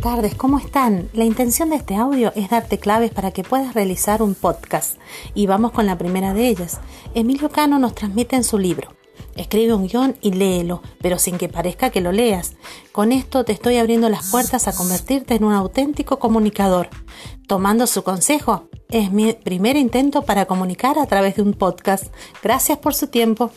tardes, ¿cómo están? La intención de este audio es darte claves para que puedas realizar un podcast. Y vamos con la primera de ellas. Emilio Cano nos transmite en su libro. Escribe un guion y léelo, pero sin que parezca que lo leas. Con esto te estoy abriendo las puertas a convertirte en un auténtico comunicador. Tomando su consejo, es mi primer intento para comunicar a través de un podcast. Gracias por su tiempo.